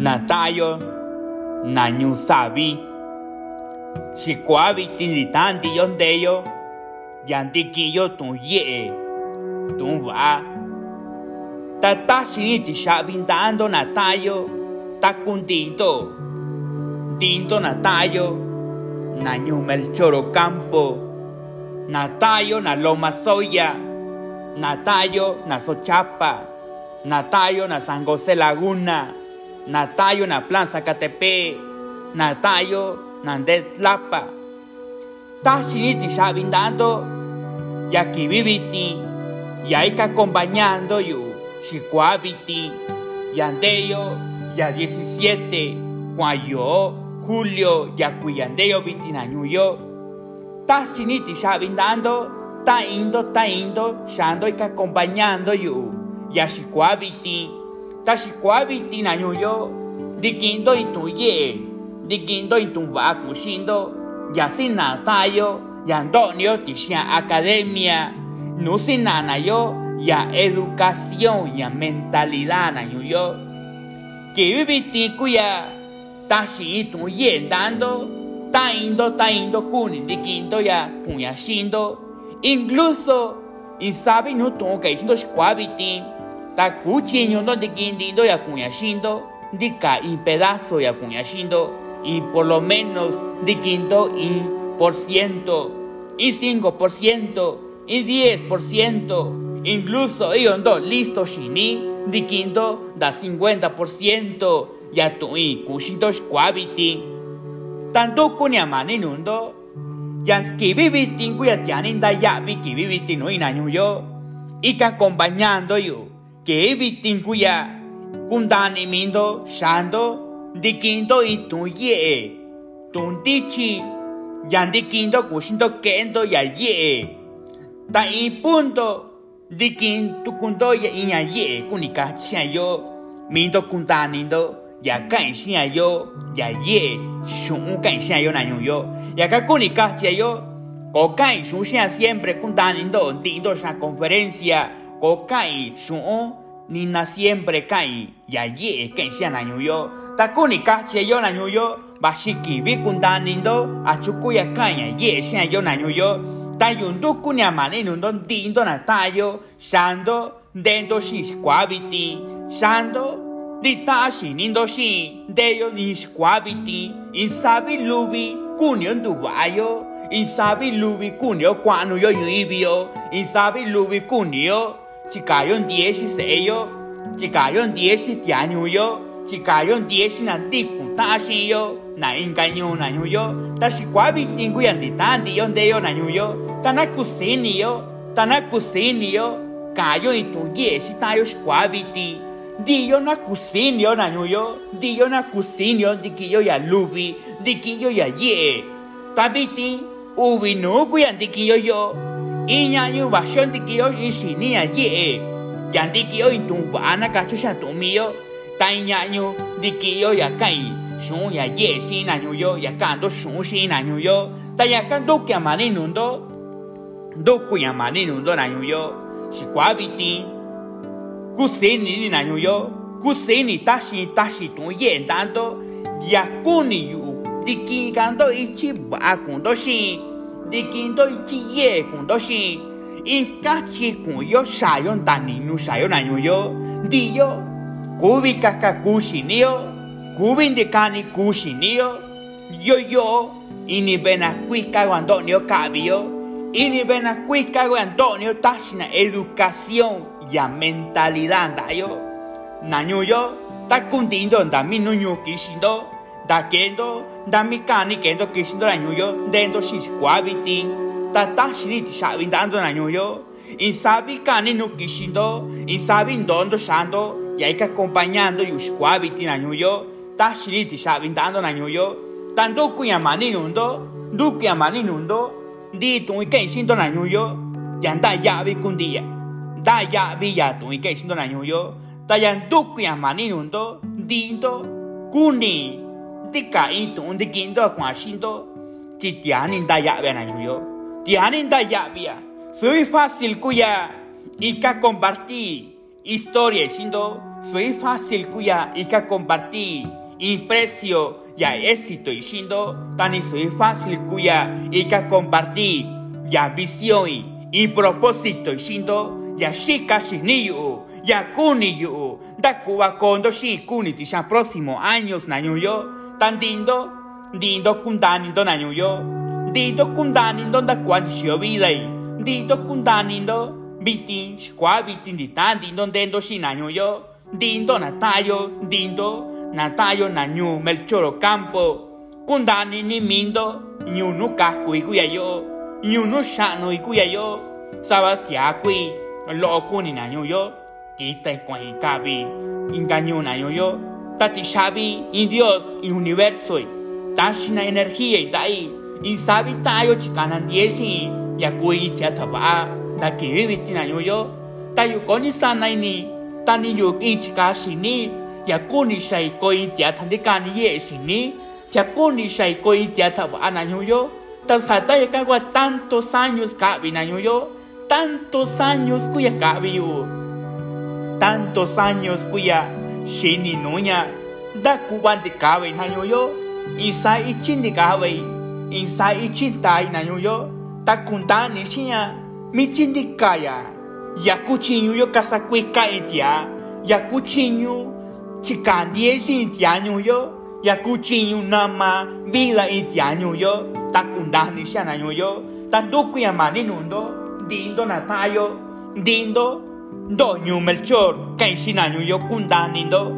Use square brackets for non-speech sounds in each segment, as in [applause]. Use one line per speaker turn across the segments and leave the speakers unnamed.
na tayo na nyu sabi si kwabi tin tanti yon deyo yanti kiyo tun ye tun va ta ta shini ti shabindando na tayo tinto na tayo na nyu melchoro campo na loma soya na tayo na sochapa na tayo na Laguna na tayo na plan Zacatepe na tayo na Ndetlapa ta shini ti shabindando ya que viviti ya ika acompañando yo Chicuabiti, Yandeyo, ya 17, Cuayo, Julio, ya Cuyandeyo, Vitinañuyo, ta chiniti shabindando, ta indo, ta indo, shando y acompañando yo, ya Chicuabiti, ta Chicuabiti nañuyo, dikindo y tuye, dikindo y tumba kushindo, ya sin natayo, ya Antonio, tisha academia, no sin nanayo, ya educación ya mentalidad na yo. Que vivi kuya ta shi tu yendando ta indo ta indo kuni dikindo ya kuya shindo incluso y sabe no to que squabiti ta kuchinyo no dikindo ya kuya shindo dika in pedazo ya kuya shindo y por lo menos dikindo y por ciento y 5% y 10% Incluso ellos dos listo shini, dikindo da 50% ya tui kushito squabiti. Tanto kunya mani nundo, ya que viviti kuya tianin da ya vi viviti no inaño yo, y que acompañando yo, que viviti kuya kundani mindo shando, dikindo y tu ye, tuntichi, ya dikindo kushinto kendo ya ye. Ta y punto, dikin tukundo ya inya ye kunika chia mindo kuntanindo ya kan chia yo ya ye shun kan chia yo na yo ya ka kunika chia yo ko kan shun siempre kuntanindo dindo sa conferencia ko kan shun ni na siempre kan ya ye kan chia na yo ta kunika chia yo na yo bashiki bi kuntanindo achuku ya kan ya ye chia yo na yo tayundu kunya mani nundo dindo na tayo shando dendo shi squabiti shando di tashi nindo shi deyo ni squabiti insabi lubi kunyo ndubayo insabi lubi kunyo kwanu yo yuibio. Insabi lubi kunyo chikayo ndieshi seyo chikayo ndieshi tianyuyo chikayo ndieshi na diku tashi yo na engaño na yo tashi kwabi tingu yandi tandi yo ndeyo na yo tana kusini yo tana kusini yo kayo itu yesi tayo kwabi ti diyo na kusini yo na yo diyo na kusini yo dikiyo ya lubi dikiyo ya ye tabiti ubi no kuya dikiyo yo bashon dikiyo ishini ya ye yandikiyo intumbana kacho shantumiyo ta inyanyu dikiyo ya kai shun ya ye shi na nyu yo ya kan do shun shi na nyu yo. Ta ya kan do kya mani nu do do ku ya mani nu do na nyu yo. Shi kwa bi ti ku se ni ni na nyu yo ku se ni ta shi ta shi tu ye dan do ya ku ni yu di ki kan do ichi ba kun do shi di ki do ichi ye kun do shi in ka chi kun yo sha yo ta ni nu sha yo na nyu yo di yo yo ini bena cuicago Antonio Cabio ini bena cuicago Antonio tashina educación ya mentalidad dayo naño yo ta kundindo da mi nuño kishindo da kendo da mi kani kendo kishindo naño yo dendo shis kwabiti ta tashini ti shabindando naño yo insabi kani no kishindo insabi ndondo shando ya ika acompañando yushkwabiti naño yo ta shiri ti sha vindando na nyuyo tan do ku yamani nundo du ku yamani nundo di tu ke shindo na nyuyo yan da ya bi kundia da ya bi ya tu ke shindo na nyuyo ta yan du ku yamani nundo di do kuni di ka i tu di kindo kwa shindo ti tiani da ya be na nyuyo tiani da ya bi ya soy fácil kuya y ka compartir historia siendo soy fácil cuya que compartir imprecio ya éxito y siendo tan soy fácil cuya que compartir ya visión y propósito y siendo ya chica sin niño ya kuni yu. Da kuwa kondo shi kuni tisha próximo años naño yo tan dindo dindo kundani do naño yo dindo kundani do da kwan shio vida dindo kundani do bitin kwa bitin di tan dindo dendo shi naño yo dindo natayo dindo natayo nañu melchoro campo kundani ni mindo nyu nu kasku ikuya yo nyu nu shano ikuya yo sabatia kui lo kuni naño yo kita con cabi engañó na yo yo tati shabi in Dios in universo tashi na energia y dai in sabi tayo chikana diesi ya kui tia taba da ki vivi na yo yo tayo koni sana ni tani yo i chika shini ya kuni shai koi tia tandika ni ye shini ya kuni shai koi tia taba na yo yo tan sata ya kagua tantos años cabi na yo yo tantos años kuya cabi yo tantos años cuya shini nuña da kuban de cabe na yo isa ichin de cabe isa ichin tai na yo ta kunta ni shia mi chin de kaya ya kuchinyu yo kasa kuika itia ya kuchinyu chikandie sin tianyu yo ya kuchinyu nama vida itianyu yo ta kunta ni shia na yo ta duku ya mani nundo dindo na tayo dindo do nyu melchor shinanyu yo kunda nindo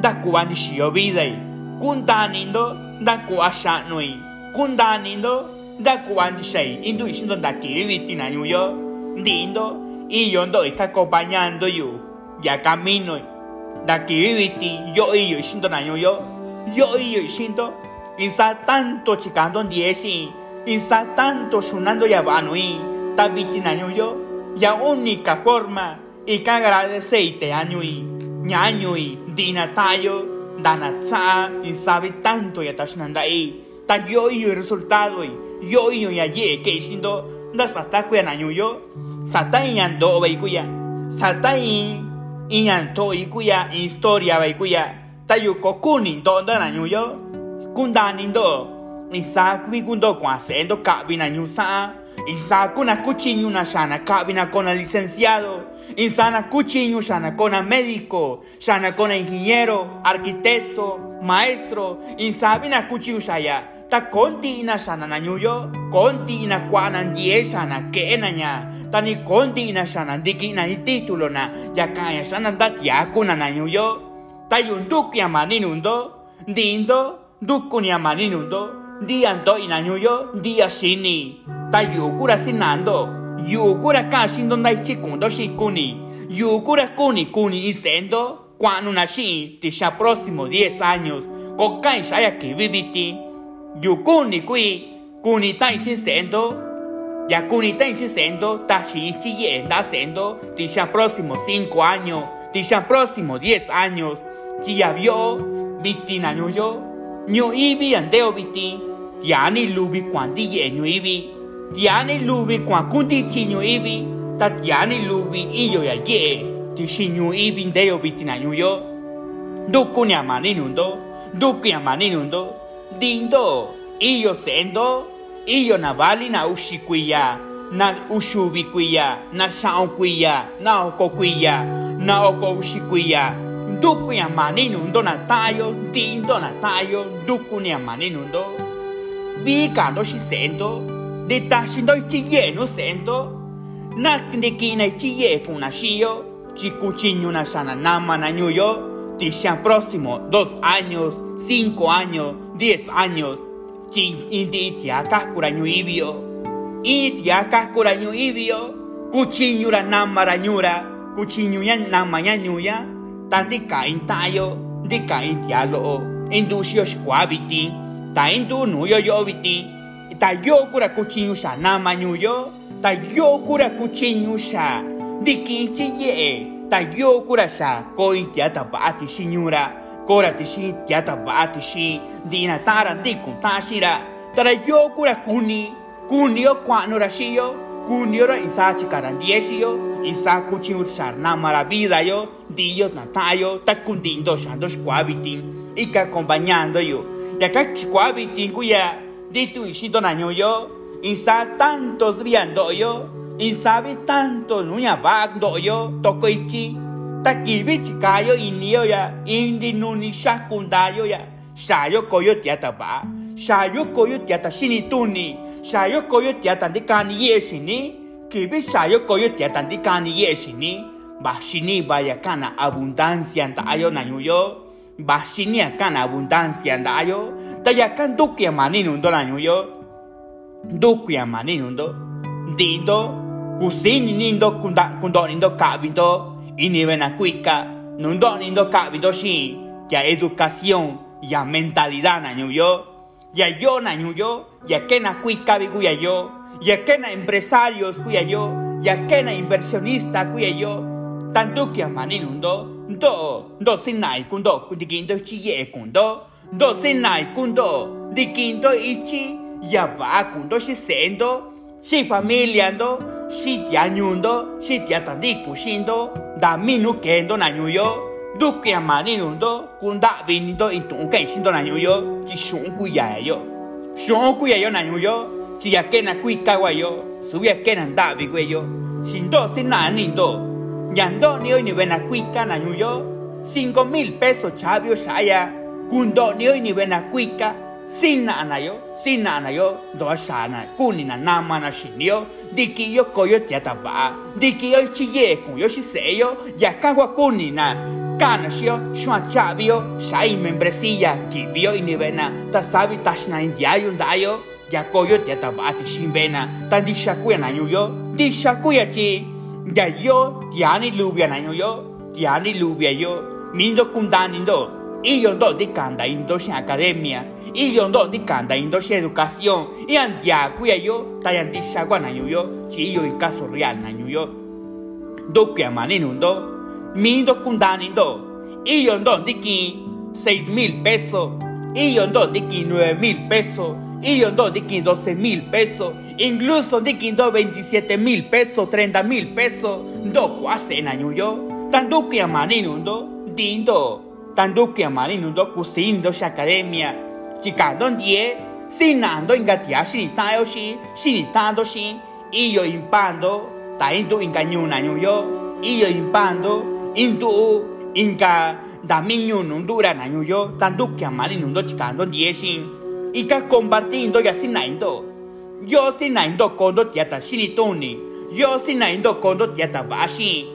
da kuani shio bidai kunda nindo da kuasha nui kunda nindo da kuani shei. Indu ishindo da kiribiti nanyu yo. Dindo y yo ndo está acompañando yo ya camino da kiribiti yo y yo ishindo nanyu yo. Yo y yo ishindo insa tanto chicando diesi insa tanto shunando ya banui tabiti nanyu yo ya única forma y que agradeceite añui ñañui dinatayo danatsa y sabe tanto ya tashnanda y ta yo y el resultado y yo y ya ye que siendo da sata kuya nañu yo sata ando bai kuya sata y anto y kuya historia bai kuya ta yo kokuni do da yo kundani do y sa kundo kwa sendo kabi nañu sa y sa kuna kuchinyu na shana kabi na kona licenciado Insana cuchiño, sana cona médico, sana cona ingeniero, arquitecto, maestro, insabina cuchiño shaya. Ta conti ina sana na nyuyo, conti ina kwana ndie sana ke nanya. Tani conti ina sana diki ina título na, ya kaya sana dat ya kuna na nyuyo. Ta yunduk ya maninundo, dindo, duku ni maninundo, dianto ina nyuyo, dia shini. Ta yukura sinando, yukura kashi ndo ndai chikundo shikuni. Yukura kuni kuni isendo. Cuando nashi tisha próximo 10 años. Kokai shaya kibibiti. Yukuni kui kuni tai sendo. Ya kuni tai sendo tashi ichi ye da sendo. Tisha próximo 5 años tisha próximo 10 años. Chi ya vio biti na yo nyo ibi andeo biti tiani lubi kwandi ye nyo ibi tiani lubi kwa kunti chinyo ibi ta tiani lubi iyo ya ye. Ti shinyo ibi ndeo biti na yo. Duku ni amani nundo. Duku ni amani nundo. Dindo iyo sendo. Iyo na bali na ushikuya na ushubi kuya na shao kuya na oko kuya na oko ushikuya duku ni amani nundo na tayo. Dindo na tayo. Duku ni amani bika shi sendo de tashindo ichiye no sendo na de kina ichiye kuna shio chikuchinyo na shana nama na nyuyo tishan próximo dos años cinco años diez años. Chin indi tia kakura nyuibio itia kakura nyuibio kuchinyura nama ra nyura kuchinyuya nama nya nyuya tanti kain tayo di kain tialo indusio shkwabiti ta indu nuyo yo biti ta yo kura kuchinyu sha na manyuyo ta yo kura kuchinyu sha diki chi ye ta yo kura sha koi tia ta baati shinyura kora ti shi. Tia ta baati shi dina tara diku ta shira tara yo kura kuni kuni yo kwano ra shiyo Cuniora isa chikarandiesio, isa kuchin charna maravilla yo, dio natayo, ta kundindo shando squabitin, ika acompañando yo. Y acá squabitin kuya, dito ishito naño yo, isa tantos viando yo, isabi tanto nuya bagdo yo, toko ichi, ta kibi chikayo inio ya, indi nuni shakundayo ya, shayo koyo tiata ba, shayo koyo tiata shinituni, shayo koyo tiata de kani yeshini, kibi shayo koyo tiata de kani yeshini, ba shini vaya kana abundancia anta ayo nanyuyo, ba shini kana abundancia anta ayo, ta ya kan dukia mani nundo nanyuyo, dukia mani nundo, dindo, kusini nindo kunda kundo nindo kabindo, inibe na kuika, nundo nindo kabindo shi, ya educación, ya mentalidad nanyuyo, ya yo nanyuyo, ya que na kuika biguya yo, ya que na empresarios kuya yo, ya que na inversionista kuya yo, que maninundo, ndo, ndo sinai kundo, dikindo chiye kundo, ndo sinai kundo, dikindo ichi, ya va kundo shisendo, shi familia ndo, shi tianyundo, shi tiatandiku shindo, da minu kendo nanyuyo, duke maninundo, kunda vinindo intunga ishindo nanyuyo, chi shunku ya yo, shunku ya yo nanyuyo, chi ya que na kuika yo, subia que na ndavi yo, shindo sinani ndo, Yando ni hoy ni ven a cuica na ñuyo, cinco mil pesos chavio shaya, kundo ni hoy ni ven a cuica, sin na anayo, sin na anayo, do shana, kuni na nama na shinyo, diki yo koyo tiata ba, diki yo chiye kun yo. Shiseyo, ya kagwa kuni na, kana shio, shua chavio, shai membresilla, kibio y ni vena, ta sabi tashna indiayo ndayo, ya koyo tiata ba ti shimbena, tan di shakuya na ñuyo, di shakuya chi, ya yo tiani lubia na yo tiani lubia yo mindo kundanindo y yo ndo di kanda indo sin academia y yo ndo di kanda indo sin educación y andia kuya yo tayan di shagwa na yo chi yo en caso real na yo do que maninundo mindo kundanindo y yo di ki seis mil pesos y yo di ki nueve mil pesos y yo di ki 12 mil pesos, incluso ndo 27 mil pesos, 30 mil pesos, ndo kwase na yo, tanto que amanino ndo, dindo, tanto que amanino ndo kusindo shi academia, chicando die, sinando ingatia shinitayo shi, shinitando shi, y yo impando, ta indo ingañuna yo, y yo impando, indo inga daminyo nundura na yo, tanto que amanino ndo chicando die shin, ika compartindo ya sinaindo. Yo sinaindo kondo tiata shinitoni. Yo sinaindo kondo tiata bashi.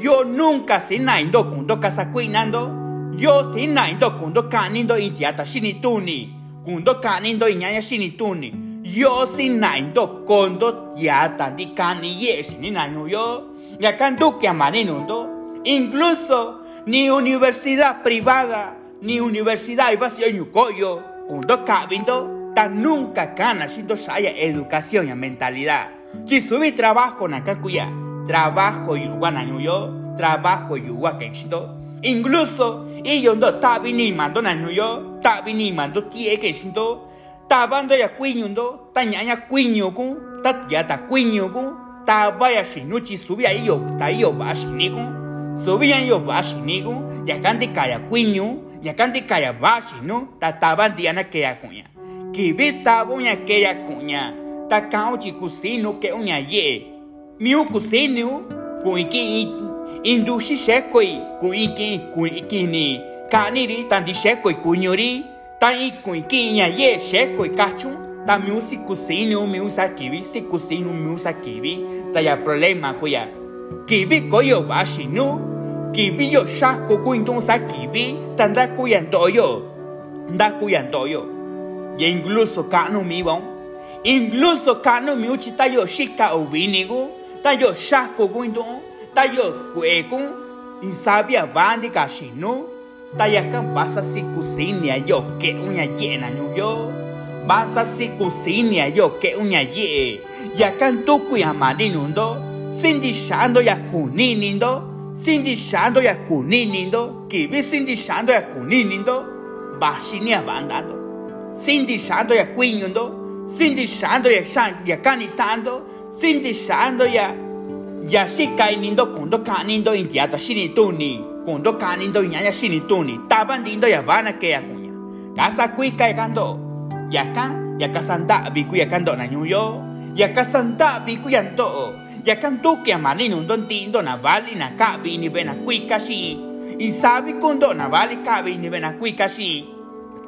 Yo nunca sinaindo kundo kasakuinando. Yo sinaindo kundo kanindo in tiata shinituni. Kundo kanindo inyanya shinituni. Yo sinaindo kondo tiata di kani yes ni naño yo. Ya kandu que amaninundo. Incluso ni universidad privada ni universidad vacío yukoyo kundo kabindo ta nunca kana shindo shaya educación y mentalidad. Si subí trabajo na kakuya, trabajo na yo, trabajo yuwa kenshindo. Incluso iyo ndo tabi ni mando yo, tabi ni mando tie kenshindo. Tabando ya kuinyundo, ta nyanya kuinyo kun, ta tia ta kuinyo kun, ta vaya shinuchi subi a iyo, ta iyo ba shinikun. Subi a iyo ba shinikun, ya kanti kaya kuinyo, yakandi kayabaxi no? Tatabandiana keya kuña. Kivi tabuña keya kuña. Ta kao chi kusinu ke uña ye'e miu kusinu kuiki induxi xekoi kuiki kuikini. Kaniri tandi xekoi kuñori ta ikuiki ña ye'e xekoi kachun ta miu si kusini un miu sa kivi si kusini un miu sa ta ya problema cuya, kivi koyo baxi nu kibi yo shako kuintun sa kibi yo. Y incluso kanu mi bon incluso kanu mi uchi ta yo shika ubinigu ta yo shako kuintun ta yo kuekun bandi kashinu ta ya kan basa si kusinia yo que uña llena yo. Basa si kusinia yo que uña ye ya kan tuku ya maninundo sindi shando ya kuninindo Cindy shando ya kuninindo, kibi Cindy shando ya kuninindo, bashini abandando. Cindy shando ya kuinyundo, Cindy shando ya shan ya kanitando, sinti shando ya ya shi kai nindo kundo ka nindo india ta shini tuni kundo ka nindo nyanya shini tuni taban dindo ya bana ke ya kunya kasa kui kai kando ya ka ya ka santa bi ku ya kando na nyuyo ya ka santa bi ku ya ndo ya kan tu que mani nundo tindo na vali na ka bi ni bena kui kashi isabi kundo na vali ka bi ni bena kui kashi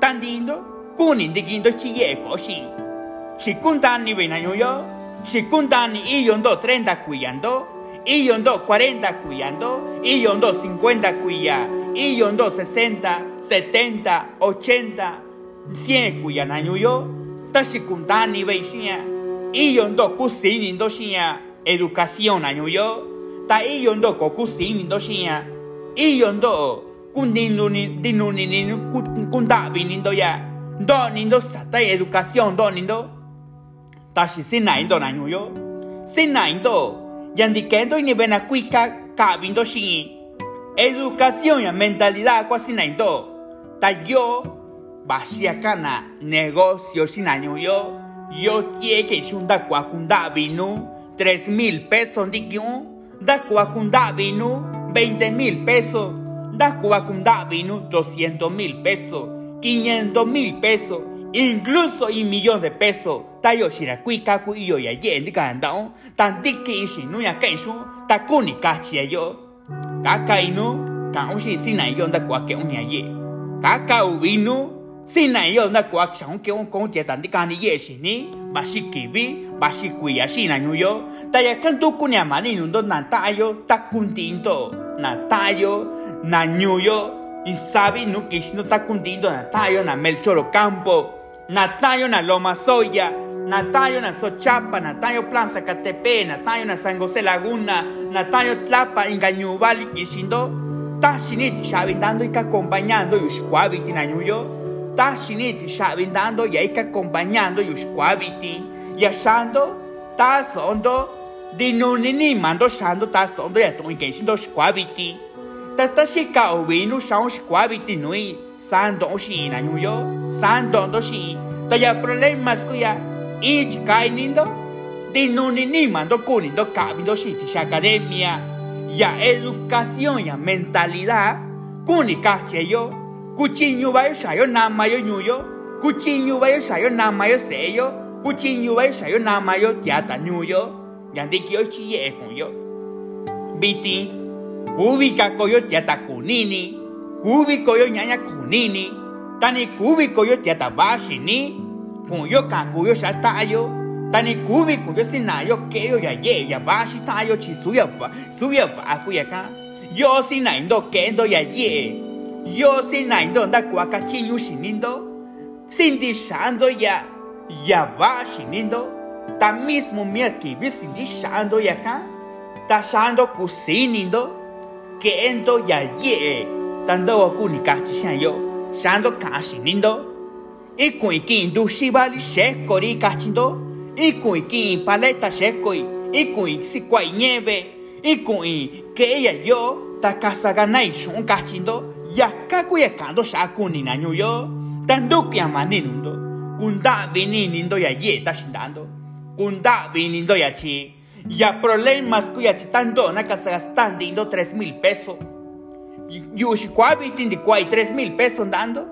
tan dindo kuni ndigindo chi ye ko shi shi kuntani bena nyuyo si kuntani y yondo 30 cuyando, y yondo 40 cuyando, y yondo 50 cuya, y yondo 60, 70, 80, 100 cuyanaño yo, ta si kuntani beishia, educación año yo, ta y yondo kokusini ndoshia, y yondo kundinu ni dinu ni ni kuntabi nindo ya, do nindo sata educación do nindo, tashi sinaindo na nyuyo sinaindo yandikendo ni bena kuika kabindo shi educación ya mentalidad kwa sinaindo ta yo bashia kana negocio sinanyuyo yo tie que shunda kwa kunda binu 3 mil pesos ndikyu da binu 20 mil pesos da binu 200 mil pesos 500 mil pesos incluso un millón de pesos. Ta yo shira kui ka ku yo ya ye ndi kan dao tan dikki shi nu ya kai shu ta ku ni ka chi yo. Ka kai nu ka un shi sin na yo nda kwa ke un ya ye. Ka ka u vi nu sin na yo nda kwa chang ke je tan ka ni ya na ta ya kan tu na ta ta na ta na yo y sabi nu no cundindo na tayo na Campo, na na Loma Soya, na tayo na Sochapa, na tayo Plan Zacatepe, na tayo na San José Laguna, na tayo Tlapa, Ingañubali, Kishindo, ta shiniti shabindando y que acompañando yushkwabiti na nyuyo, ta shiniti shabindando y que acompañando yushkwabiti, yashando, ta sondo, dinunini mando shando ta sondo ya to ikeshindo shkwabiti, tata shika ovinu shao shkwabiti nui, san don shi na nyuyo, san don do shi, ta ya problemas kuya, ich kainindo, dinunini mando kunindo kabindo shiti shi academia, ya educación ya mentalidad, kuni kache yo, kuchinyu bayo shayo nama yo nyuyo, kuchinyu bayo shayo nama yo seyo, kuchinyu bayo shayo nama yo tiata nyuyo, yandiki yo chiye kunyo. Biti, kubi kakoyo tiata kunini, kubi koyo nyanya kunini, tani kubi koyo tiata bashi ni, kunyo kakuyo shatayo, tani kubi kuyo sinayo keyo ya ye ya bashi tayo chi suya ba suya ba kuya ka, yo sinaindo kendo ya ye, yo sinaindo nda kuaka chinyu shinindo, sindi shando ya ya bashi nindo, ta mismo mia kibi sindi shando ya ka, ta shando kusinindo, kendo ya ye, tando wa kunikachi shan yo, shando kashi nindo, ikun ikin du shibali shekori kachindo, ikun ikin paleta shekoi, ikun sikwai nieve, ikun que ella yo, ta kasaganai shun kachindo, ya kakuya kando shakuni na yo, tanduki amaninundo, kunda vininindo ya ye ta shindando, kunda vinindo ya chi, ya problemas kuya chi tanto na kasagastando 3 mil pesos. Yushi kwabi tindi kwai 3 mil pesos dando.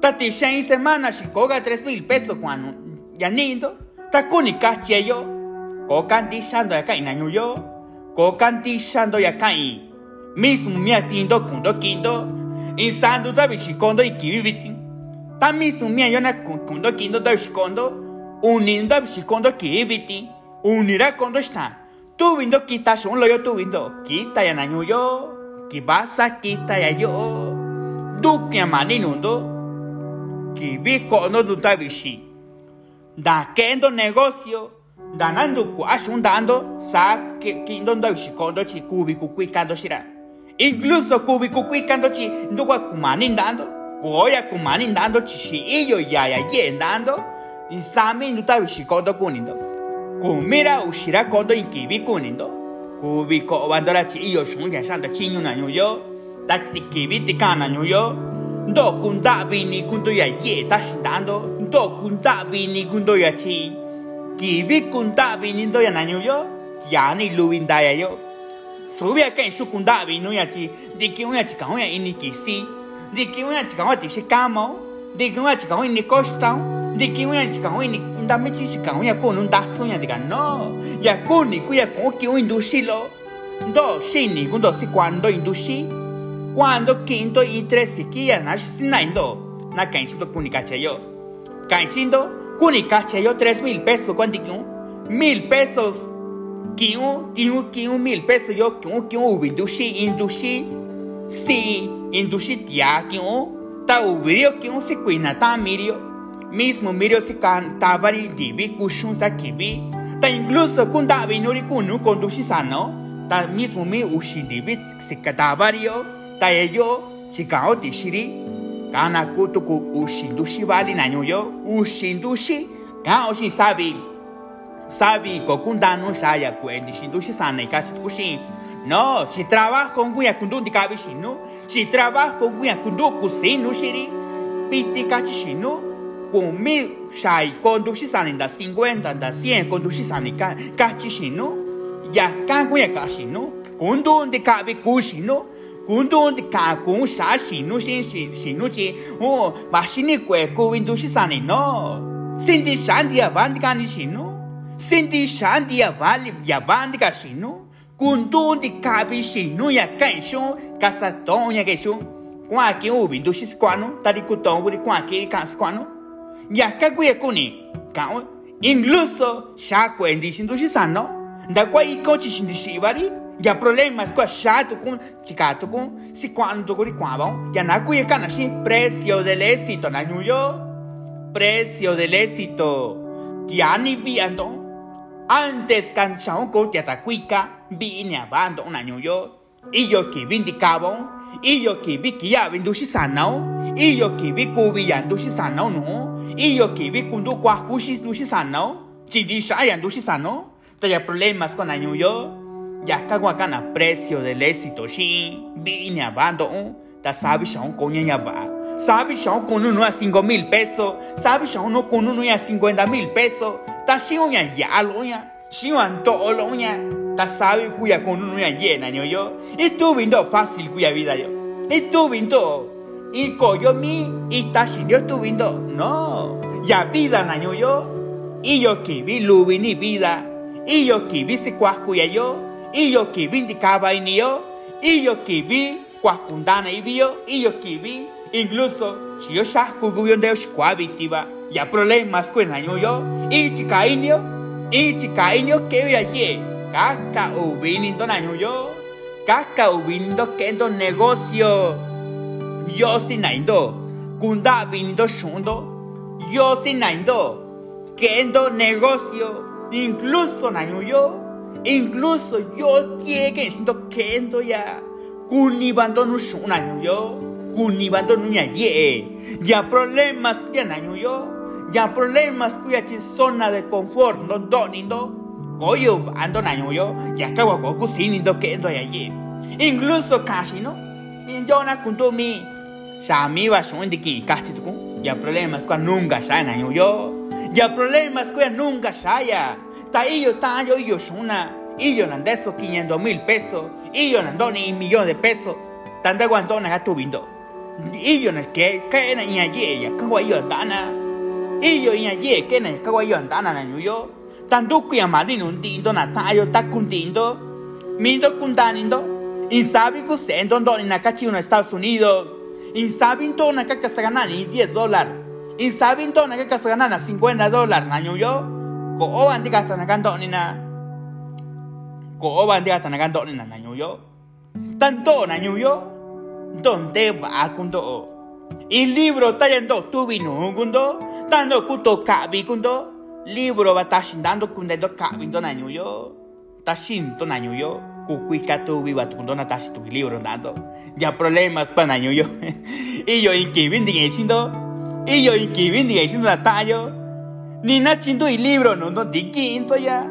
Tati shen semana shikoga 3 mil pesos cuando ya nindo. Takuni kachi yo. Ko kanti shando ya kai na yo. Ko kanti shando ya. Mismo mi atindo kundo kindo. Insando tabi shikondo ikibibiti. Ta mismo mi ayona kundo kindo tabi shikondo. Unindo tabi shikondo kibibiti. Unira kondo está. Tu vindo kita shon lo yo tu vindo. Kita ya na yo. Kibasa kita ya yo. Duki amani nundo. Kibiko no dutabishi. Da kendo negocio. Danando kuashun dando. Sa kindo ndabishi kondo chi kubi kukui kando shira. Incluso kubi kukui kando chi nduwa kumani dando. Kuoya kumani dando chi shi iyo ya ya ye dando. Isami ndutabishi kondo kunindo. Kumira ushira kondo inkibi kunindo. Kubi ko bandora chi iyo shun ya shanda chinyu na yo. Takti kibi tikana yo. Ndo kunda bini kundo ya ye ta shindando. Ndo kunda bini kundo ya chi. kibi kunda vinindo ya naño yo subia que su kunda vino ya chi di que una chica una ini kisi di que una chica una tisi camo di que una chica una costa. Di que una chica una nda me chi chica una con un dazo ya diga no ya con ni cuya con que un indusilo do shini kundo si cuando indushi cuando quinto y tres siquia na sinaindo na cansito comunicache yo. Cansito Kuni caché yo tres mil pesos, ¿cuánto Mil pesos. Kiun, kiun, kiun mil pesos yo, kiun, kiun, indushi, indushi. Si, indushi tia, kiun. Ta ubirio, kiun, si kuina, ta mirio. Mismo mirio si kan tabari divi, kushun sa kibi. Ta incluso kun davi nuri kunu kondushi sano. Ta mismo mi ushi divi, si katabario. Ta ello, si kao tishiri. kana kutu ku ushindushi vali na nyuyo ushindushi ka oshi sabi sabi ko kundanu shaya kwendi shindushi sana ikachi kushi no si trabajo nguya kundundi kabi shinu si trabajo nguya kundu kusinu shiri piti kachi shinu kumi shai kondushi sana da 50 da 100 kondushi sana kachi shinu ya kanguya kashinu kundundi kabi kushinu kundu ka kun sa shinu shin shinu chi o mashini kwe ko windu shi sani no. Sindi shandi ya bandi ka ni shinu sindi shandi ya bali ya bandi ka shinu kundu di ka bi shinu ya kai shu kasa ton ya ke shu kwa ki u windu shi squano tari ku ton buri kwa ki ka squano ya ka ku ye kuni ka incluso sha kwendi shindu shi sano da kwa iko chi shindi shi bari ya problemas kwa chato con chicato con si cuando con cuavo ya na kuye kana shi precio del éxito na ñuyo precio del éxito. Tiani viando antes ko tiata kuika vini abando na ñuyo y yo que vindicabo y yo que vi que ya vindushi sanao y yo que vi kubi yandushi sanao no y yo que vi kundu kwa kushi dushi sanao chidi shaya dushi sanao taya problemas con na ñuyo ya kagwakana precio del éxito shi vine abando ta sabe coña ya va. Sabe shon con uno a 5 mil pesos. Sabe shon no con uno a 50 mil pesos ta shi uña ya lo uña shi un to lo ta sabe cuya con uno ya llena yo yo. Y tú vindo fácil cuya vida yo. Y tú vindo y coyo mi y ta shi yo tú vindo no ya vida na yo yo. Y yo que vi lubini vida. Y yo que vi se cuascuya yo. Iyo kibindikaba iniyo iyo kibi kwakundana ibio iyo kibi incluso si yo shasku gubion de shkwabitiba ya problemas kwenaño yo. Ichi kainio ichi kainio que yo allí. Kaka ubinindo naño yo. Kaka ubinindo kendo negocio. Yo sinaindo kunda binindo shundo yo sinaindo kendo negocio. Incluso naño yo. Incluso yo llegué siendo kendo ya. Kunibando no shuna yo. Kunibando no ya ye. Ya problemas que año yo ya problemas que ya zona de confort no donindo. Koyo ando naño yo ya kawa ko kusinindo kendo ya ye incluso casi no yo na kunto mi shami wa shun diki casi tu ya problemas que nunca sha naño yo. Ya problemas que nunca shaya ta iyo ta yo yo shuna iyo nan deso 500 mil pesos. Iyo nan doni un millón de pesos. Tanda guanto na tu vindo iyo na que que na nya ye ya ka wa yo dana iyo nya ye que na ka wa yo. Dana na yo tanto ku ya mari nun dindo na ta yo ta kundindo mindo kundanindo in sabi ku sendo doni na kachi uno Estados Unidos. In sabi to na ka kasagana ni 10 dólares in sabi to na ka kasagana na 50 dólares na yo. Ko o andi gasta na kanto ni na. Ko o andi gasta na kanto ni na tanto na yo. Donde va kundo il libro tayendo tu vino kundo tando kuto kabi kundo libro va tashindando kundendo kabi ndo na yo. Tashinto na yo. Kukuika tu viva tu kundo na tashi tu libro dando. Ya problemas pa na yo. [laughs] Y yo inkibindi diciendo y yo inkibindi diciendo na tayo ni na chindu y libro no no di quinto ya.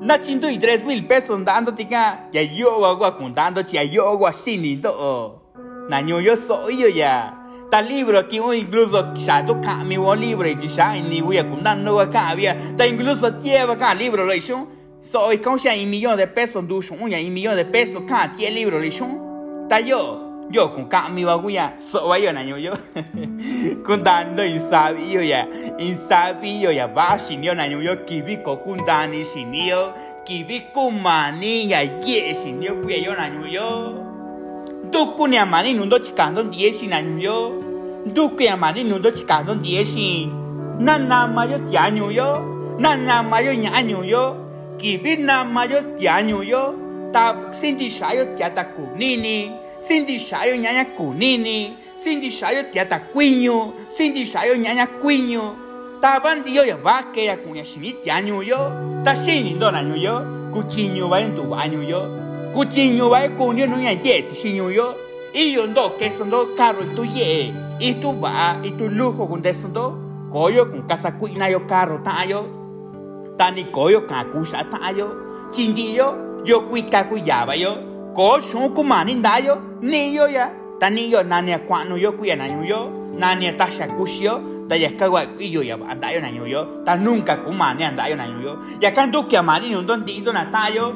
Na chindu y tres mil pesos dando tika ya yo agua chi ya yo agua shinindo o na yo yo soy yo ya ta libro que incluso ya tu cami o libro y ya ni voy a contar no acá había ta incluso lleva acá libro le son soy con ya un millón de pesos du ya un millón de pesos acá tiene libro le son ta yo yo con cami va guya so va yo [laughs] na yo yo contando insabio ya insabio ya va sin yo na yo kibi ko kundani sin yo kibi kumani ya ye sin yo guya yo na yo Duku ni amani nundo chikando diesi na yo. Duku ni amani nundo chikando diesi. Na na mayo tianyo yo. Na na mayo nyanyo yo. Kibi na mayo tianyo yo. Ta sindi shayo tiata kunini. Sindi shayo nyanya kunini. Sindi shayo tiata kuinyo. Sindi shayo nyanya kuinyo. Ta bandi yo ya vake ya kunya shini tianyo yo. Ta shini ndo na yo. Kuchinyo va en tu baño yo. Cuchillo va con yo no ye chiño yo. Y yo ndo que son do carro tu ye. Y tu va y tu lujo con eso do coyo con casa cuina yo carro ta yo tani coyo ka kusa ta yo cuica cuyaba yo ko shun ku mani da yo ni ya. Tani yo nani kwano yo cuya na yo. Nani ta sha kushio ta ya ka wa yo ya anda yo na yo. Ta nunca ku mani anda yo. Na yo ya kan do que mani no don di do na ta yo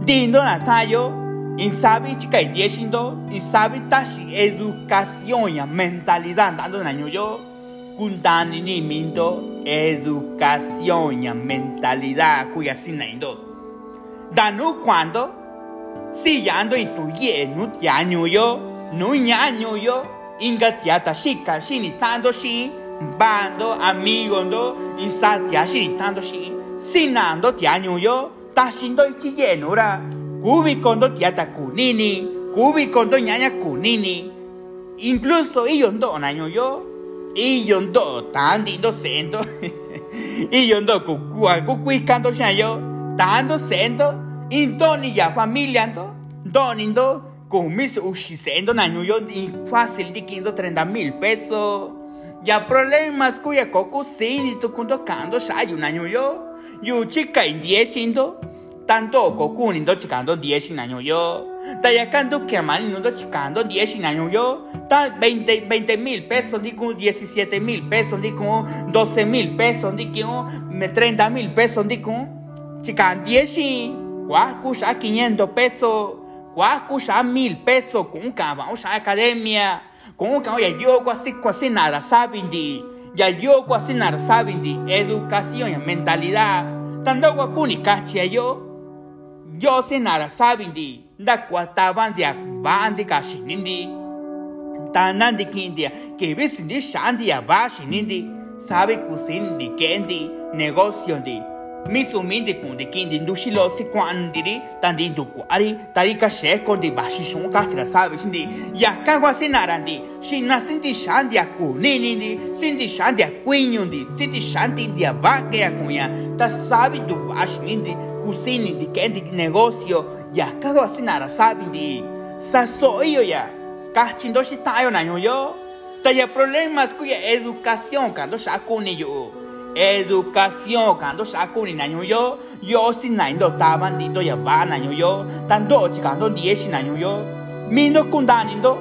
Dindo na tayo, insabi chica y diecindo, insabi tashi educación ya mentalidad dando na yo, kundani ni mindo educación ya mentalidad cuya sin indo. Danu cuando, si yando en tu ye nu tiaño yo, nu ñaño yo, inga tiata shika shini tando shi, bando amigo ndo, insatia shini tando shi, sinando tiaño yo, tashindo ichi yenura kubi kondo tiata kunini kubi kondo ñaña kunini. Incluso iyo ndo naño yo iyo ndo tandi ndo sendo [laughs] iyo ndo kukua kukuikando xa yo tando sendo intoni ya familia ndo ndoni ndo con mis ushisendo naño yo y fácil de 30 mil pesos ya problemas kuya koku sini tukundo kando shayu naño yo yu chica indiesindo tanto koku nindo chikando 10 años yo. Ta ya canto que amani nindo chikando 10 años yo. Ta 20 20 mil pesos di con 17 mil pesos di con 12 mil pesos di con 30 mil pesos di con chikan 10 cuacu ya 500 pesos cuacu ya mil pesos con vamos a academia con ya yo casi casi nada saben di ya yo casi nada saben di. Educación y mentalidad tanto guacuni cachia yo Yose narasabindi ndakwatabandia bandi kashinindi. Tanandi kindia kebisindi shandia bashinindi. Sabe kusindi kendi negociondi mitsumindi kundi kindi nduxilo sikuandiri tandi ndukuari tari kaxekondi baxi xun kaxira sabe xindi. Yaka guasinarandi xina sindi xandia kunínindi sindi xandia ndi sindi xantindia vaquea kuña. Ta sabi nduvaxinindi kusini di kendi negocio ya kago así nara sabi di sa soyo ya. Kachindo shi tayo na yo ta ya problemas kuya educación kando shakuni yo. Educación kando shakuni na yo yo si na indo taban dito ya ba na yo tando chikando dieshi na yo mindo kundani ndo.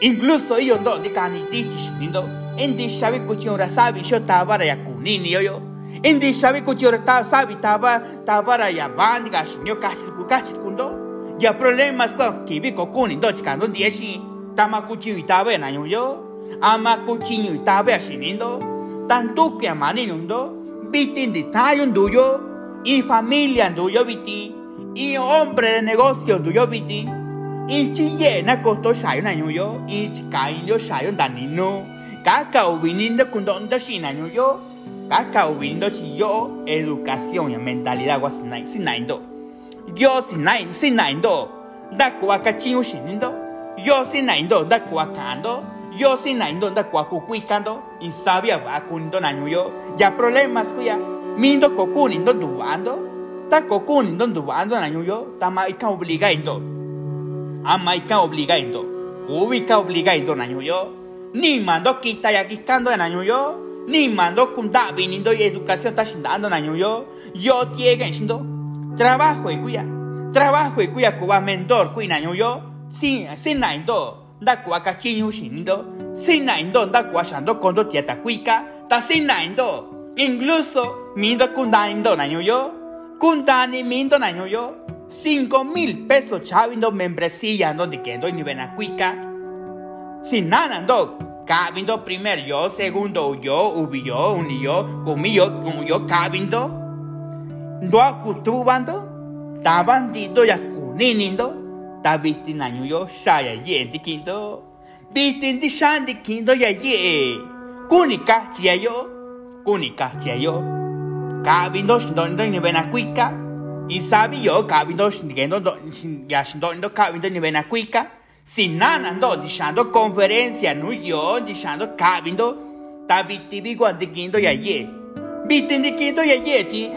Incluso yo ndo di kani dichi shindo indi shabi kuchion rasabi sho tabara ya kunini yo yo indi sabi kuchora ta sabi taba tabara ya bandi ga shinyo kachit ku kachit kundo ya problemas ko kibi ko kuni ndo chikando dieshi tama kuchi itabe na yo. Ama kuchi itabe shinindo tanto que amani ndo. Bitin di tayo nduyo y familia nduyo biti. Y hombre de negocio nduyo biti. Y chiye na koto shayo na yo. Y chikai yo shayo danino kaka ubinindo kundo ndo shina yo kaka ubindo yo educación y mentalidad sinaindo yo sinai sinaindo da kwa kachingu shinindo yo sinaindo da kwa kando yo sinaindo da kwa kukuikando y sabia va kundo naño yo. Ya problemas kuya mindo kokunindo dubando ta kokunindo dubando naño yo. Tama ika obligaindo ama ika obligaindo kubika obligaindo naño yo. Ni mando kita ya kikando naño yo ni mando kunda viniendo y educación está shindando na yo. Yo tiene shindo trabajo y cuya. Trabajo y cuya cuba mentor cuya na yo. Sin sin na indo nda kwa ka chinyu shinindo sinaindo nda kwa shando kondo tiata kuika ta sinaindo incluso mindo kundaindo naño yo. Kundani mindo naño yo. 5 mil pesos chavindo membresía donde quedó ni cuica. Sin nada ando cabindo primer yo segundo yo ubi yo uni yo como yo como yo cabindo. No acutubando tabandito ya kuninindo ta vitin naño yo shaya ye di kindo. Vitin di shan di kindo ya ye. Kunika chia yo kunika chia yo. Cabindo shindo ni cuica. Y sabi yo cabindo shindo ya shindo cabindo ni cuica sin nana ando diciendo conferencia no yo diciendo cabindo ta viti guante kindo ya ye. Vitin di kindo ya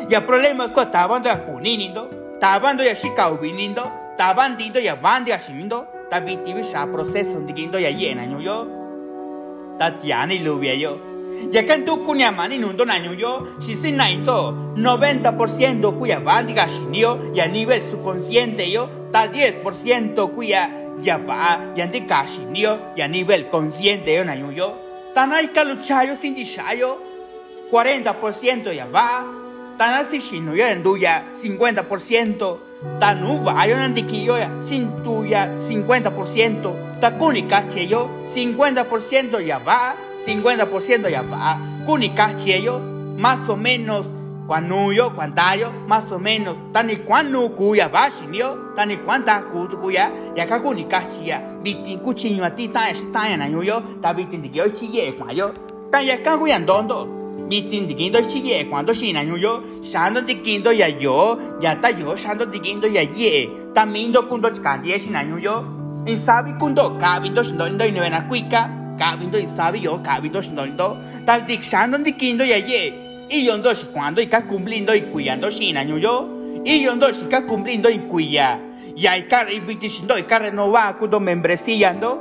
ya problemas ko tabando ya kuninindo tabando ya shika ubinindo tabandindo ya bandi ashimindo ta viti sha proceso dikindo ya ye na yo ta tiani lubia yo. Ya kan tu kunya mani nundo na yo si sin na into 90% kuya bandi gashinio ya nivel subconsciente yo ta 10% kuya ya ba ya ndi gashinio ya nivel consciente yo na yo tanai kaluchayo sin dishayo 40% ya va tanasi shino yo enduya 50% tanu bayo nandikiyo ya sin tuya 50% ta kunika yo 50% ya va 50% ya va. Kunika yo más o menos cuanuyo cuantayo más o menos. Tani cuanu kuya va shinyo tani cuanta kuya ya ka kunika ya bitin kuchinyo ati ta está ya yo ta bitin dikiyo chiye kwayo ta ya ka kuya ndondo. Bitin dikindo chiye cuando shina yo shando dikindo ya yo ya ta yo shando dikindo ya ye. Tamindo kundo chikandie shina yo insabi kundo kabindo shindo ndo inevena kuika kabindo insabi yo kabindo shindo ndo ta dik shando dikindo ya ye y yo ndo cuando ika cumpliendo y cuidando shina yo. Y yo ndo shika cumpliendo y cuya ya ika ibiti shindo ika renova kundo membresía ndo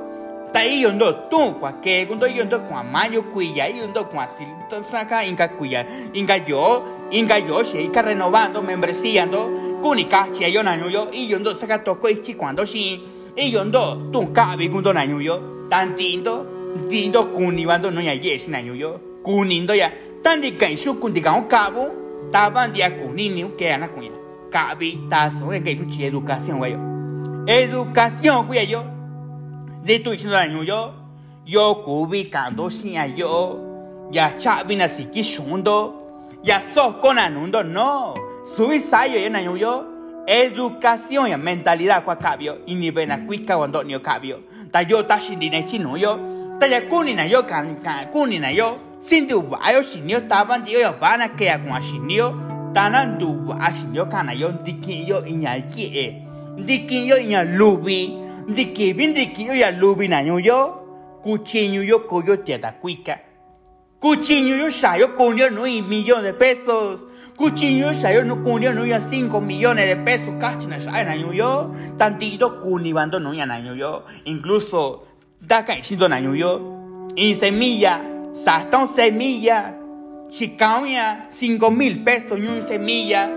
ta iyo ndo tu kwa ke kundo iyo ndo kwa mayo kuya iyo ndo kwa silto saka inga kuya inga yo inga yo she ika renovando membresía ndo kuni kachi yo nanyo yo iyo ndo saka toko ichi cuando shi iyo ndo tu kabi kundo nanyo yo. Tan tindo tindo kuni bando no ya yes nanyo yo. Kuni ndo ya tan di kai shu kundi ka kabo ta ban dia kuni ni ke ana ta so ke shu chi educación wayo educación kuya yo. De tu año yo. Yo cubi cando sin yo. Ya chabina siki shundo ya sos con anundo no. Subi sayo ya año yo. Educación ya mentalidad kwa kabio ini bena kuika wando ni kabio ta yo ta shindine chino yo. Ta ya kuni na yo yo sindu ba yo shinyo taban dio ya bana ke ya kwa shinyo tanan du ba shinyo kana yo dikin yo inya ye dikin yo inya lubi ndiki bindiki yo ya lubi na nyo yo kuchinyo yo koyo tiata kuika kuchinyo yo shayo kunyo no y millón de pesos kuchinyo yo shayo no kunyo no ya 5 millones de pesos kachina shayo na nyo yo tantito kunibando no ya na nyo yo incluso daka ishindo na nyo yo y semilla sastón semilla chicauña 5 mil pesos y semilla.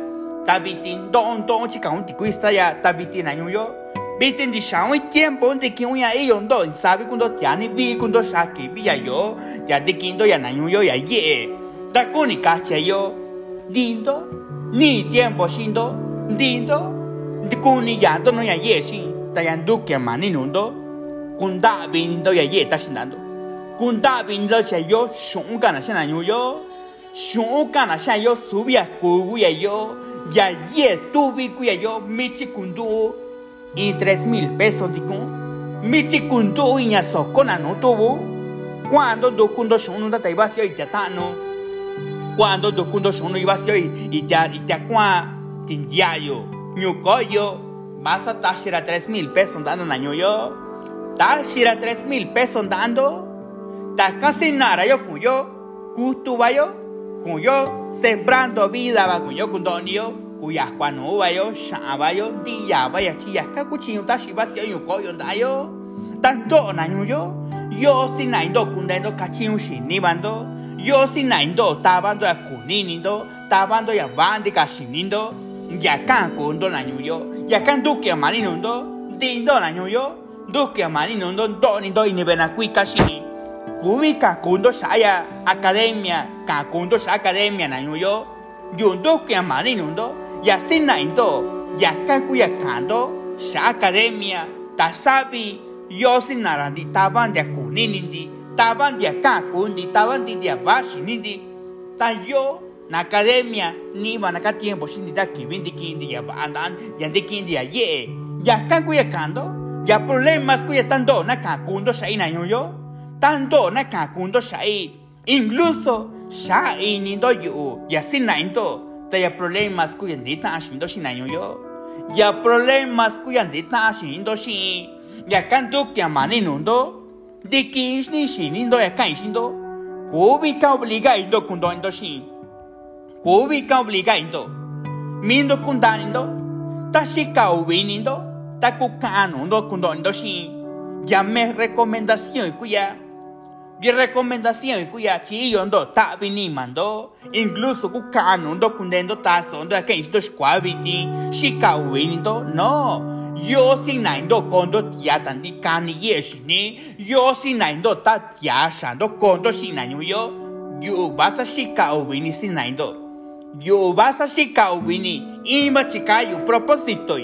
Tabitin don don chicaun tikuista ya tabitin na nyo yo Viste, ya un tiempo donde que un ahí yondo, sabe cuando tiene vi cuando saque vi ya yo, ya de quindo ya naño yo ya ye. Da con cache yo, dindo, ni tiempo sindo, dindo, de con ni ya no ya ye si, ta ya duque mani nundo, con da vindo ya ye ta sindando. Con ya yo, ya naño ya ya ya ye ya michi kundu y tres mil pesos digo mi chikundu iña sokona no tuvo. Cuando do kundo vasio y tatano cuando do kundo y y ya y ya tindiayo vas a tashira tres mil pesos dando na yo. Tashira tres mil pesos dando ta casi nada yo cuyo kutu bayo cuyo sembrando vida va cuyo kundonio kuya kwano bayo sha bayo dia baya chi ya ka kuchi ta shi ba si yo ko yo da yo tanto na nyu yo. Yo si na indo kunda indo ka chi shi ni bando yo si na indo ta bando ya kuni ni do ta bando ya bandi ka shi ni do ya kan ko ndo na nyu yo ya kan du ke kubi ka kundo saya academia ka kundo sa academia na yo yo duke mani nundo ya sina indo ya kando sa academia ta sabi yo sinara di taban dia kunini di taban dia ka kundi taban di dia bashi ni di ta yo na academia ni va na ka tiempo sin di da kibindi kindi ya andan ya de kindi ya ye ya ka kuya kando ya problemas kuya tanto na kakundo sa ina yo tanto na kakundo sa incluso sa inindo yo ya sinainto ta ya problemas kuya ndita ashindo sinayo yo. Ya problemas kuya ndita ashindo shi ya kanto kya mani nundo de kins ni shinindo ya kan shindo kubi ka obliga indo kundo indo shi kubi ka obliga indo. Mindo kundanindo tashika ubinindo ta ku kanu ndo kundo ndo shi ya me recomendación kuya y recomendación kuya chi yo ndo ta bini mando. Incluso ku kanu ndo kundendo ta so ndo ka ndo shkwa biti shika wini ndo no. Yo si na ndo kondo tia tan di kani yeshi ni. Yo si na ndo ta tia sha ndo kondo shi na yo. Yo basa shika wini si na ndo. Yo basa shika wini ima chikayu propósito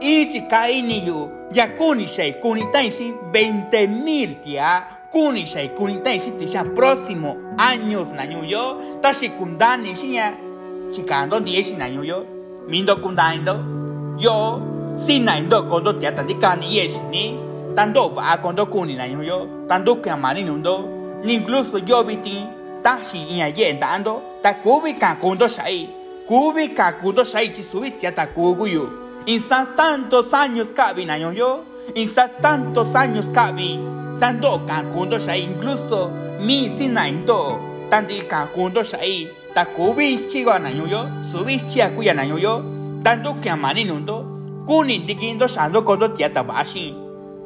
ichi kaini yu ya kuni shei kuni taisi 20 mil tia kuni shei kuni taisi tisha próximo años na yo tashi kundani shinya chikando dieci na yo mindo kundani do yo sina indo kondo tia tandikani yeshi ni tando ba kondo kuni na yo tando que amani nundo incluso yo biti tashi inya ye dando ta kubi ka kondo shai kubi ka kondo shai chi subi tia ta kugu yu Insa tantos años cabi nayo yo. Insa tantos años cabi. Tanto kakundo shai incluso mi sinaindo. Tandi kakundo shai. Takubi chigo nayo yo. Subi chiakuya nayo yo. Tanto que amani nundo. Kuni dikindo shando kondo tiata bashi.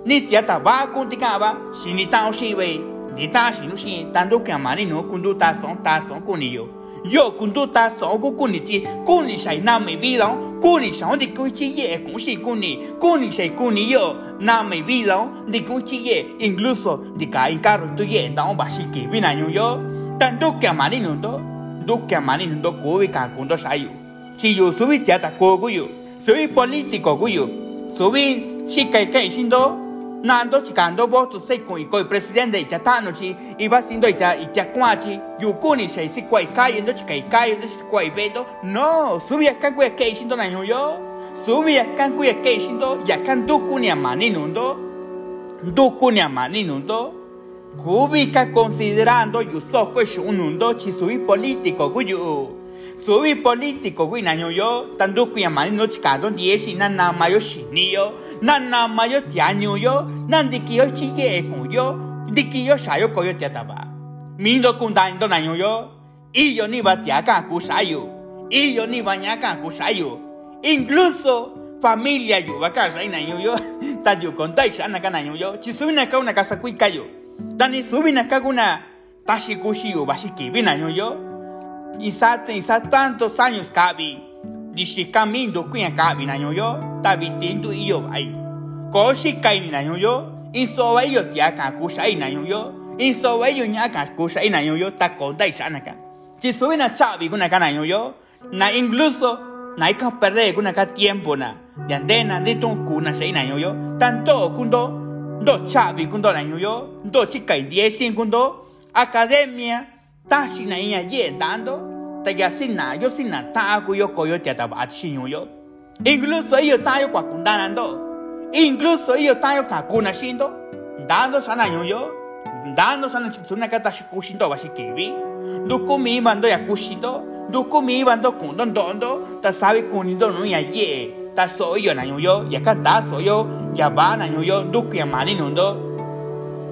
Ni tiata ba kuntikaba. Shini tao shiwe. Ni ta shinu shi. Tanto que amani no kundu ta son ta son kuniyo. yo kundu ta so ku kuni chi kuni shai na me bi lo kuni shao di ku chi ye ku shi kuni kuni shai kuni yo na me bi lo di ku chi ye incluso di ka in carro tu ye da ba shi ki bi na yo tan do que amani no do do que amani no do ku bi ka kundo shai yo chi yo su bi ta ko gu yo su bi político gu yo su bi shi kai kai shin do nando chikando voto sei con il presidente ita tano chi iba sindo ita ita kwachi yukuni sei si kwai kai ndo chikai kai ndo si kwai vedo no subi akan kwe kei shindo na yo. Subi akan kwe kei shindo yakan dukuni amani nundo dukuni amani nundo kubika considerando yu soko shunundo chi subi politico kuyu subi politico gui na yo tandu ku yamani no chikado diesi na na mayo shini yo na na mayo tianyo yo na ndiki yo chiye ku yo ndiki yo shayo ko yo tiataba mindo kundando na yo iyo ni ba tiaka ku shayo iyo ni ba nyaka ku shayo incluso familia yo baka sai na yo yo kontai sana kana yo chi subi na ka una casa kui kayo tani subi na ka una tashi kushi yo bashiki bina yo isa isa tantos años cabi. Dishi camino kuya cabi na yo tabi tindu iyo ai ko shi kai na yo iso wa yo tia ka ku shai na yo iso wa yo nya ka ku shai na yo ta ko dai sana ka chi subi na chabi kuna ka na yo na incluso na ka perder kuna ka tiempo na de andena de ton kuna shai na yo tanto kundo do chabi kundo na yo do chikai 10 kundo academia tashi na iya ye dando ta ya sina yo sina ta ku yo koyo te ta ba incluso yo ta yo incluso yo ta yo ka shindo dando sana yo yo dando sana chitsuna ka ta shiku shindo ba mi bando ya kushindo duku mi bando kundo ndondo ta sabe kunindo no ya ye ta so yo na yo yo ya ka ta so yo ya va na yo yo duku ya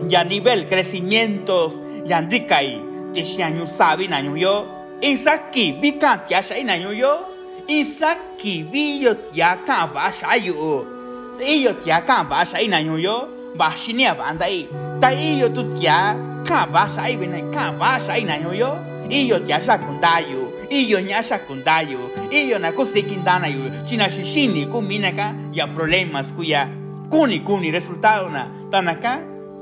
ya nivel crecimientos ya ndikai te shanyu sabi na yo yo. Isaki bika tia shai na yo yo. Isaki bi yo tia ka ba shai yo. Iyo tia ka ba shai na yo yo. Ba shinia ba andai ta iyo tu tia ka ba shai be na ka ba shai na yo. Yo iyo tia sha kundayo iyo nya sha kundayo iyo na ko sekindana yo. China shishini ku minaka ya problemas kuya kuni kuni resultado na. Tan acá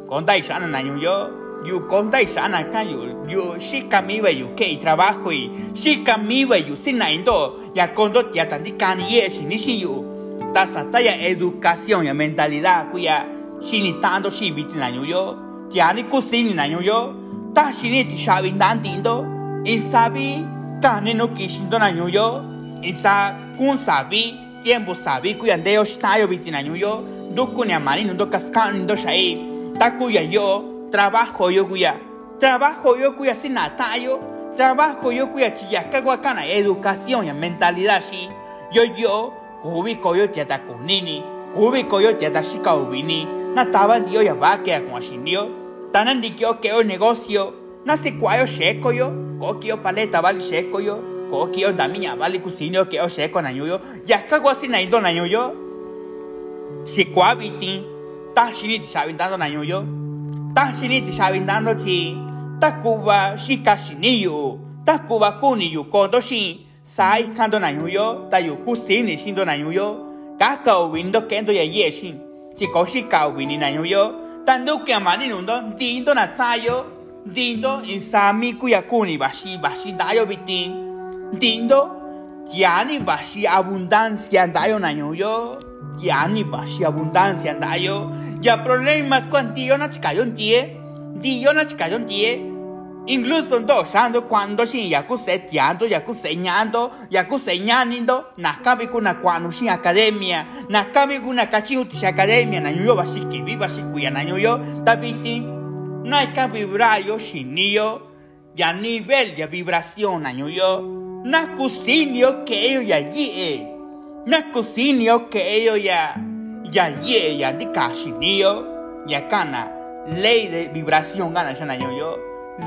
conta y sana na yo yo conta y sana acá yo yo shika mi ve yo que trabajo y shika mi ve yo sin na indo ya condo ya tan di kan ye si ni si yo ta sa ta ya educación ya mentalidad tanto si bitin na yo ya ni kusini na yo ta si ni ti sabi dan tindo in sabi kane no kishindo na yo in sa kun sabi tiempo sabi cuya deo está yo bitin na yo duku ni amani no cascan do shai takuya yo trabajo yo cuya trabajo yo cuya sin natayo trabajo yo cuya kana educación y mentalidad sí. Yo yo kubi koyo tiata kunini kubi koyo tiata shika ubini. Na taban dio ya va que con ashindio tanan dikyo que o negocio. Na se cuayo sheko yo kokio paleta vale sheko yo kokio damiya vale cusinio que o sheko na yo ya kagwa sin na indo na yo si qua bitin ta shini ti sabin dando na yo ta shini ti sabin dando chi ta kuba shika shini yo ta kuba kuni yo kondo shin sai kando na yo ta yo kusini shindo na yo ka ka windo kendo ya ye shin chi ko shika wini na yo ta ndo ke mani nundo dindo na tayo dindo insami kuya kuni bashi bashi dayo bitin dindo tiani bashi abundancia dayo na ya ni bashi abundancia andayo ya problemas cuantillo na chikayon tie dio na chikayon tie incluso ndo shando cuando shin yaku seteando yaku señando yaku señanindo nakabi kuna kwanu shin academia nakabi kuna kachiuti academia na nyuyo bashiki bi bashiku ya na nyuyo tabiti na ika vibrayo shinio ya nivel ya vibración na nyuyo na kusinio que ellos ya yie na cocinio que ya ya ya di cashinio ya cana ley de vibración gana ya yo yo.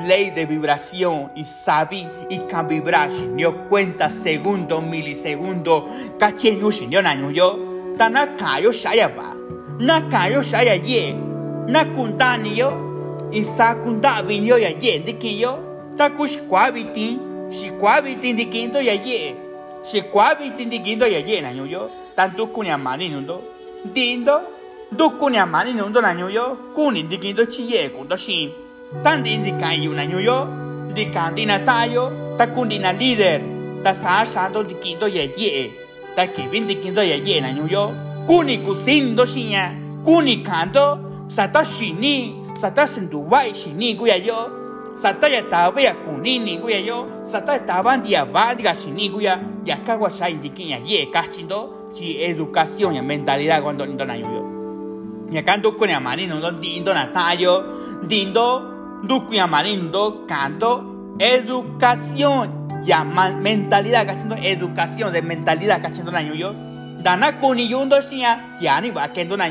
Ley de vibración y sabi y can vibrar yo cuenta segundo milisegundo. Cachenyu yo na yo. Tana kayo shaya ba na kayo shaya ye. Na kuntani yo. Y sa kunta vinyo ya ye dikiyo ta kush kwabitin shi kwabitin dikinto ya ye si kwabi tindi gindo ya ye na yo tanto kunya mani nundo. Dindo do kunya mani nundo na yo kuni di gindo chi ye kundo shin tan di di kan yu na yo di tayo ta kundi na leader ta sa sa do di gindo ya ye. Ta ki bin di gindo ya ye na yo kuni kusindo shinya kuni kanto sa ta shini sa ta sendubai shini guya yo sataya tabe ya kunini guya yo. Sataya taban dia ba diga shini guya ya kagua sha indikinya ye kachindo si educación ya mentalidad cuando lindo na yo. Ya kanto kun ya mani no dindo na tayo dindo duku ya mani ndo. Kanto educación ya mentalidad kachindo educación de mentalidad kachindo na yo. Dana kuni yundo shia ya ni va kendo na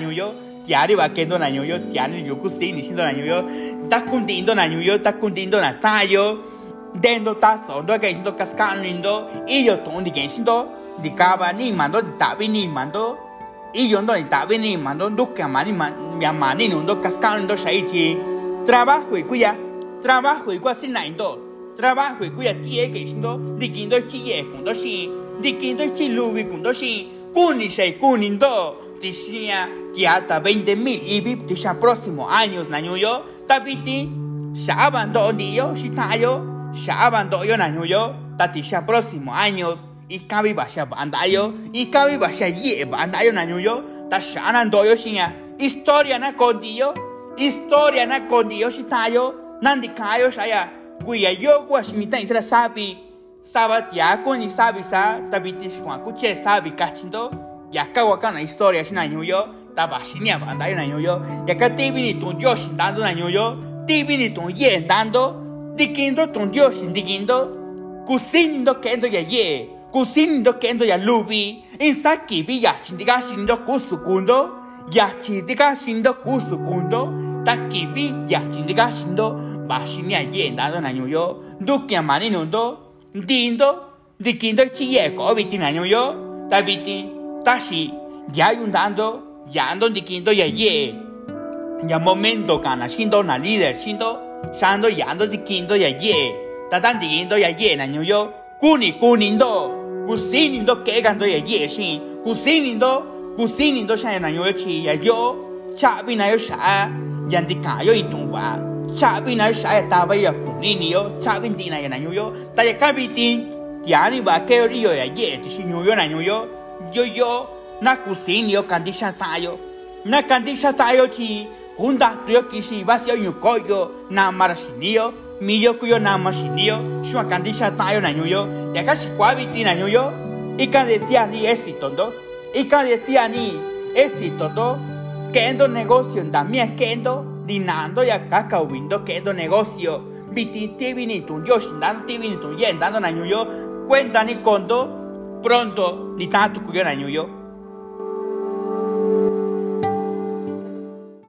tiari yoku si ni shindo na yo ta kundindo na yo ta kundindo na tayo dendo ta sondo que shindo cascano indo y yo tondi que shindo di kaba ni mando tabi ni mando y yo no di tabi ni mando duka mani mi amani no do cascano indo shaichi trabajo y cuya trabajo y cuasi na indo trabajo y cuya tie que shindo di kindo chi ye kundo shi di kindo chi lubi kundo shi kuni shai kunindo decía que hasta 20 mil. Y vip ya próximo años na yo tabiti ya abandono yo si tayo ya abandono yo na yo tati ya próximo años y kabi ba ya bandayo y kabi ba ya ye bandayo na yo ta ya nando yo sinya historia na condio historia na condio si tayo nandi kayo saya kuya yo kwa shimita isra sabi. Sabat ya ko ni sabi sa tabiti kwa kuche sabi kachindo ya ka waka na historia shi na yo ta ba shi nia ba dai na yo ya ka ti bi ni tu yo shi dando na yo ti bi ni tu ye dando dikindo tu yo shi dikindo kusindo kendo ya ye kusindo kendo ya lubi. Insaki bi ya chindiga shindo kusukundo ya chindiga shindo kusukundo takibi ya chindiga shindo ba shi nia ye dando na yo dukia mani nundo dindo dikindo chi ye ko bi ti na yo ta bi ti tashi ya yundando ya ando dikindo ya ye. Ya momento kana shindo na líder shindo shando ya ando dikindo ya ye. Tatan dikindo ya ye na yo kuni kunindo kusinindo kegando ya ye shin. Kusinindo kusini ndo xa na yo chi ya yo. Chabi na yo xa ya ndika yo itun wa chabi na yo ya taba ya kunini yo. Chabi ndi na ya na yo ta ya kabi tin ya ni ba ke yo ya ye ti shi yo na yo yo yo na kusini yo kandi xa ta yo na kandi xa ta yo chi kunda tu yo kishi ba si yo ko yo na mara shi yo mi yo ku yo na ma shi yo shua kandi xa ta yo na yo ya ka shi kwa bi ti na yo y que decía ni. Y que decía ni éxito, ¿no? Kendo negocio, también kendo dinando y acá cabindo kendo negocio. Viti tibini tu yo, dando tibini tu yen, dando na yo, cuenta ni condo, pronto ni tanto cuyo na yo.